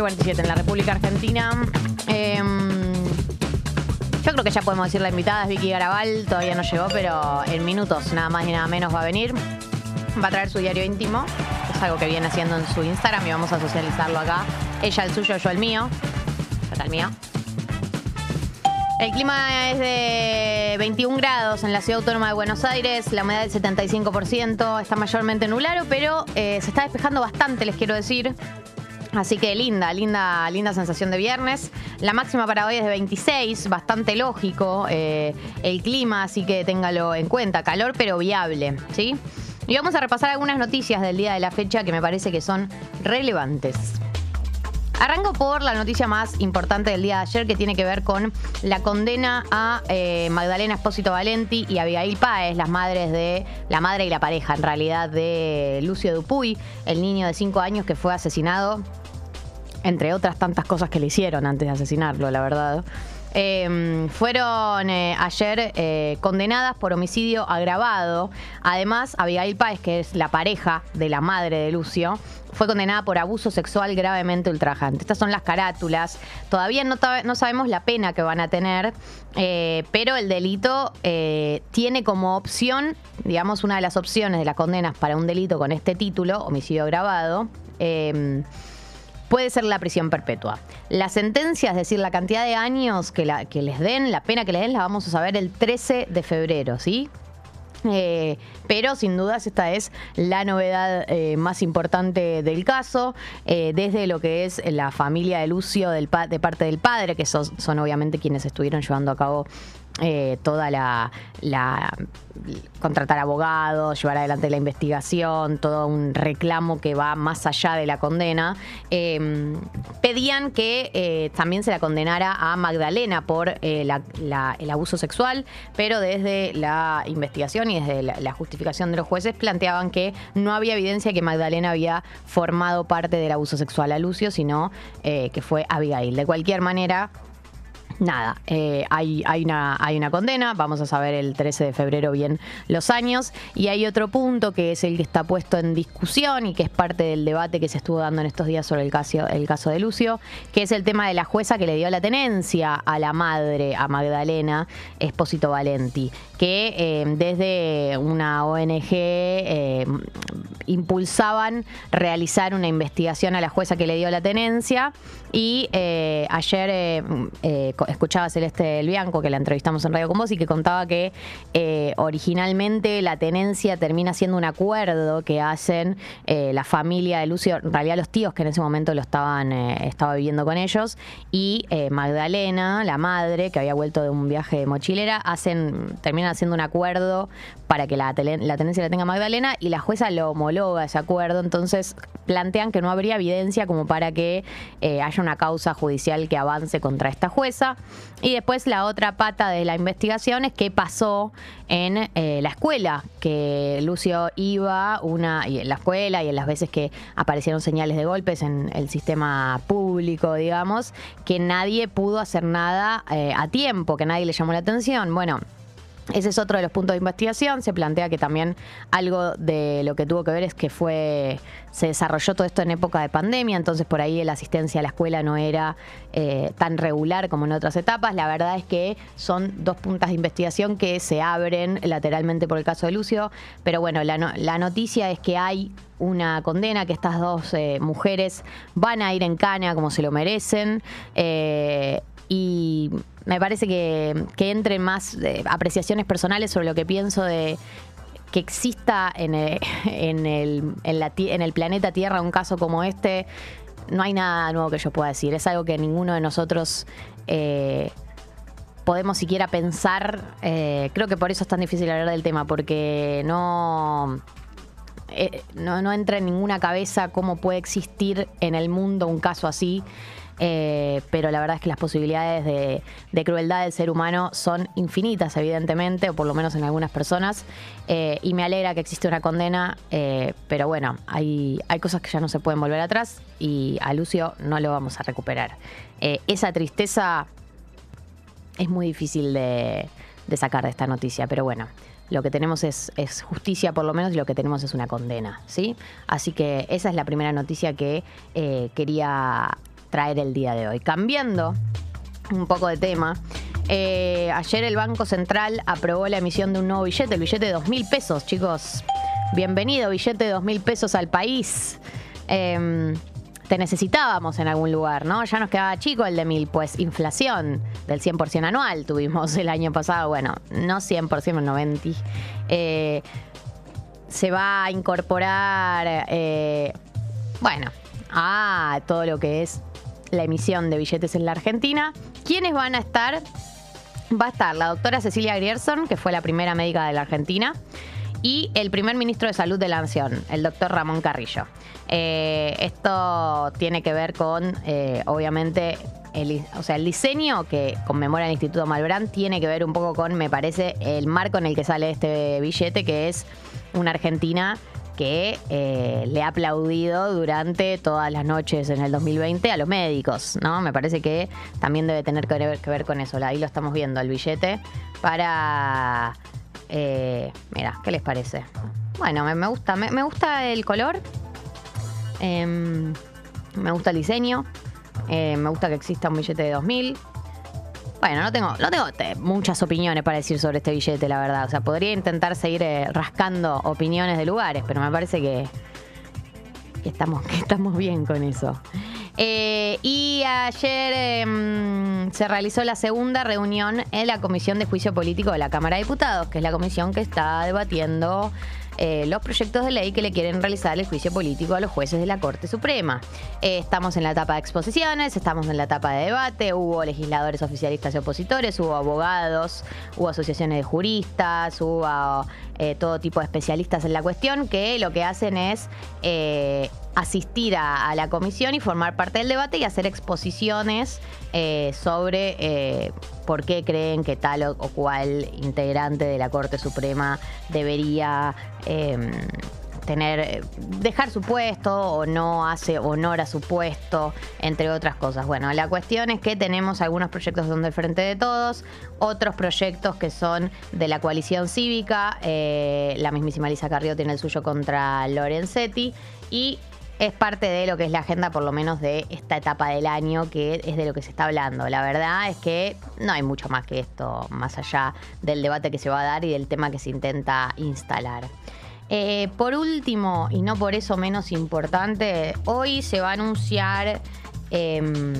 8.47 en la República Argentina. Em, yo creo que ya podemos decir la invitada es Vicky Garabal, todavía no llegó, pero en minutos nada más y nada menos va a venir. Va a traer su diario íntimo, es algo que viene haciendo en su Instagram y vamos a socializarlo acá. Ella el suyo, yo el mío. Acá el mío. El clima es de 21 grados en la ciudad autónoma de Buenos Aires, la humedad del 75%, está mayormente nublado, pero eh, se está despejando bastante, les quiero decir. Así que linda, linda, linda sensación de viernes. La máxima para hoy es de 26, bastante lógico eh, el clima, así que téngalo en cuenta. Calor pero viable, ¿sí? Y vamos a repasar algunas noticias del día de la fecha que me parece que son relevantes. Arranco por la noticia más importante del día de ayer que tiene que ver con la condena a eh, Magdalena Espósito Valenti y Abigail Páez, las madres de la madre y la pareja en realidad de Lucio Dupuy, el niño de 5 años que fue asesinado entre otras tantas cosas que le hicieron antes de asesinarlo, la verdad. Em, fueron eh, ayer eh, condenadas por homicidio agravado. Además, Abigail Páez, que es la pareja de la madre de Lucio, fue condenada por abuso sexual gravemente ultrajante. Estas son las carátulas. Todavía no, no sabemos la pena que van a tener, eh, pero el delito tiene como opción, digamos, una de las opciones de las condenas para un delito con este título, homicidio agravado em, puede ser la prisión perpetua. La sentencia, es decir, la cantidad de años que, la, que les den, la pena que les den, la vamos a saber el 13 de febrero, ¿sí? Eh, pero sin dudas esta es la novedad eh, más importante del caso, eh, desde lo que es la familia de Lucio del de parte del padre, que son, son obviamente quienes estuvieron llevando a cabo eh, toda la, contratar abogados, llevar adelante la investigación, todo un reclamo que va más allá de la condena, em, pedían que eh, también se la condenara a Magdalena por eh, el abuso sexual, pero desde la investigación y desde la, justificación de los jueces planteaban que no había evidencia que Magdalena había formado parte del abuso sexual a Lucio, sino que fue Abigail. De cualquier manera, nada, eh, hay, hay, una, hay una condena, vamos a saber el 13 de febrero bien los años, y hay otro punto que es el que está puesto en discusión y que es parte del debate que se estuvo dando en estos días sobre el caso, el caso de Lucio, que es el tema de la jueza que le dio la tenencia a la madre, a Magdalena Espósito Valenti, que eh, desde una ONG eh, impulsaban realizar una investigación a la jueza que le dio la tenencia. Y ayer escuchaba a Celeste El Bianco, que la entrevistamos en Radio con vos, y que contaba que eh, originalmente la tenencia termina siendo un acuerdo que hacen eh, la familia de Lucio, en realidad los tíos que en ese momento lo estaban, eh, estaba viviendo con ellos, y Magdalena, la madre, que había vuelto de un viaje de mochilera, hacen, terminan haciendo un acuerdo para que la, la tenencia la tenga Magdalena y la jueza lo ese acuerdo, entonces plantean que no habría evidencia como para que haya una causa judicial que avance contra esta jueza. Y después la otra pata de la investigación es qué pasó en eh, la escuela, que Lucio iba una, y en la escuela y en las veces que aparecieron señales de golpes en el sistema público, digamos, que nadie pudo hacer nada eh, a tiempo, que nadie le llamó la atención. Bueno, ese es otro de los puntos de investigación. Se plantea que también algo de lo que tuvo que ver es que fue se desarrolló todo esto en época de pandemia, entonces por ahí la asistencia a la escuela no era eh, tan regular como en otras etapas. La verdad es que son dos puntas de investigación que se abren lateralmente por el caso de Lucio, pero bueno, la, noticia es que hay una condena, que estas dos eh, mujeres van a ir en cana como se lo merecen. Eh, y me parece que, que entren más eh, apreciaciones personales sobre lo que pienso de que exista en el, en, el, en, el planeta Tierra un caso como este, no hay nada nuevo que yo pueda decir. Es algo que ninguno de nosotros eh, podemos siquiera pensar. Eh, creo que por eso es tan difícil hablar del tema, porque no, no, no entra en ninguna cabeza cómo puede existir en el mundo un caso así. Eh, pero la verdad es que las posibilidades de, crueldad del ser humano son infinitas, evidentemente, o por lo menos en algunas personas, eh, y me alegra que existe una condena, eh, pero bueno, hay, hay cosas que ya no se pueden volver atrás y a Lucio no lo vamos a recuperar. esa tristeza es muy difícil de, sacar de esta noticia, pero bueno lo que tenemos es, es, justicia por lo menos y lo que tenemos es una condena, ¿sí? Así que esa es la primera noticia que quería traer el día de hoy. Cambiando un poco de tema. eh, ayer el Banco Central aprobó la emisión de un nuevo billete, el billete de dos mil pesos, chicos. Bienvenido, billete de dos mil pesos al país. Em, te necesitábamos en algún lugar, ¿no? Ya nos quedaba chico el de mil, pues inflación del 100% anual tuvimos el año pasado, bueno, no 100%, 90. Eh, se va a incorporar, eh, bueno, a todo lo que es la emisión de billetes en la Argentina. ¿Quiénes van a estar? Va a estar la doctora Cecilia Grierson, que fue la primera médica de la Argentina, y el primer ministro de Salud de la Nación, el doctor Ramón Carrillo. Eh, esto tiene que ver con, eh, obviamente, el, o sea, el diseño que conmemora el Instituto Malbrán tiene que ver un poco con, me parece, el marco en el que sale este billete, que es una Argentina que eh, le ha aplaudido durante todas las noches en el 2020 a los médicos, ¿no? Me parece que también debe tener que ver, que ver con eso. Ahí lo estamos viendo, el billete, para... eh, mira, ¿qué les parece? Bueno, me, me gusta, me, gusta el color, em, me gusta el diseño, eh, me gusta que exista un billete de 2000. Bueno, no tengo, no tengo te- muchas opiniones para decir sobre este billete, la verdad. O sea, podría intentar seguir eh, rascando opiniones de lugares, pero me parece que, que estamos, que estamos bien con eso. Eh, y ayer em, se realizó la segunda reunión en la Comisión de Juicio Político de la Cámara de Diputados, que es la comisión que está debatiendo eh, los proyectos de ley que le quieren realizar el juicio político a los jueces de la Corte Suprema. Eh, estamos en la etapa de exposiciones, estamos en la etapa de debate, hubo legisladores oficialistas y opositores, hubo abogados, hubo asociaciones de juristas, hubo todo tipo de especialistas en la cuestión que lo que hacen es asistir a, la comisión y formar parte del debate y hacer exposiciones eh, sobre eh, por qué creen que tal o, o cual integrante de la Corte Suprema debería eh, tener dejar su puesto o no hace honor a su puesto, entre otras cosas. Bueno, la cuestión es que tenemos algunos proyectos son del Frente de Todos, otros proyectos que son de la coalición cívica, la mismísima Lisa Carrió tiene el suyo contra Lorenzetti y es parte de lo que es la agenda, por lo menos de esta etapa del año, que es de lo que se está hablando. La verdad es que no hay mucho más que esto, más allá del debate que se va a dar y del tema que se intenta instalar. Eh, por último, y no por eso menos importante, hoy se va a anunciar em,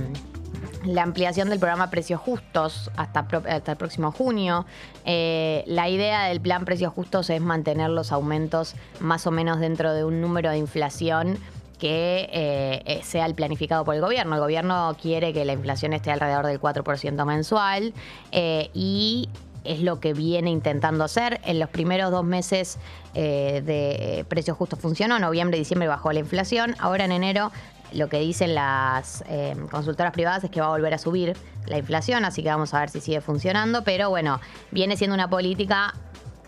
la ampliación del programa Precios Justos hasta, hasta el próximo junio. Eh, la idea del plan Precios Justos es mantener los aumentos más o menos dentro de un número de inflación que eh, eh, sea el planificado por el gobierno. El gobierno quiere que la inflación esté alrededor del 4% mensual eh, y es lo que viene intentando hacer. En los primeros dos meses de precios justos funcionó, noviembre y diciembre bajó la inflación, ahora en enero lo que dicen las consultoras privadas es que va a volver a subir la inflación, así que vamos a ver si sigue funcionando, pero bueno, viene siendo una política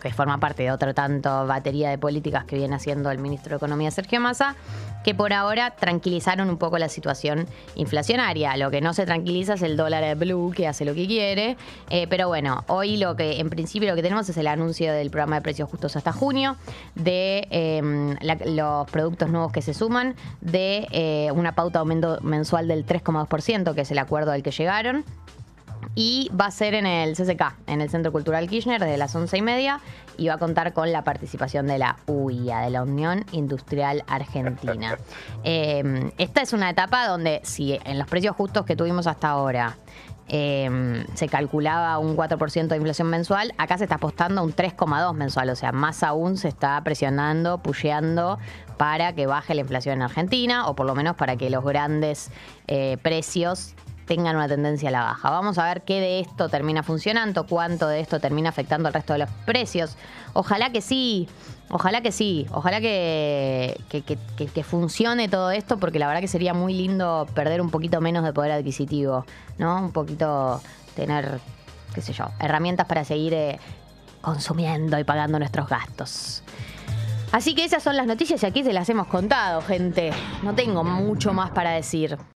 que forma parte de otro tanto batería de políticas que viene haciendo el ministro de Economía Sergio Massa, que por ahora tranquilizaron un poco la situación inflacionaria. Lo que no se tranquiliza es el dólar blue que hace lo que quiere, Eh, pero bueno, hoy lo que en principio lo que tenemos es el anuncio del programa de precios justos hasta junio, de la- los productos nuevos que se suman, de eh, una pauta de aumento mensual del 3,2%, que es el acuerdo al que llegaron. Y va a ser en el CCK, en el Centro Cultural Kirchner, desde las once y media. Y va a contar con la participación de la UIA, de la Unión Industrial Argentina. Eh, esta es una etapa donde, si en los precios justos que tuvimos hasta ahora eh, se calculaba un 4% de inflación mensual, acá se está apostando a un 3,2 mensual. O sea, más aún se está presionando, pusheando para que baje la inflación en Argentina, o por lo menos para que los grandes eh, precios tengan una tendencia a la baja. Vamos a ver qué de esto termina funcionando, cuánto de esto termina afectando al resto de los precios. Ojalá que sí, ojalá que sí, ojalá que, que, funcione todo esto, porque la verdad que sería muy lindo perder un poquito menos de poder adquisitivo, ¿no? Un poquito tener, qué sé yo, herramientas para seguir eh, consumiendo y pagando nuestros gastos. Así que esas son las noticias y aquí se las hemos contado, gente. No tengo mucho más para decir.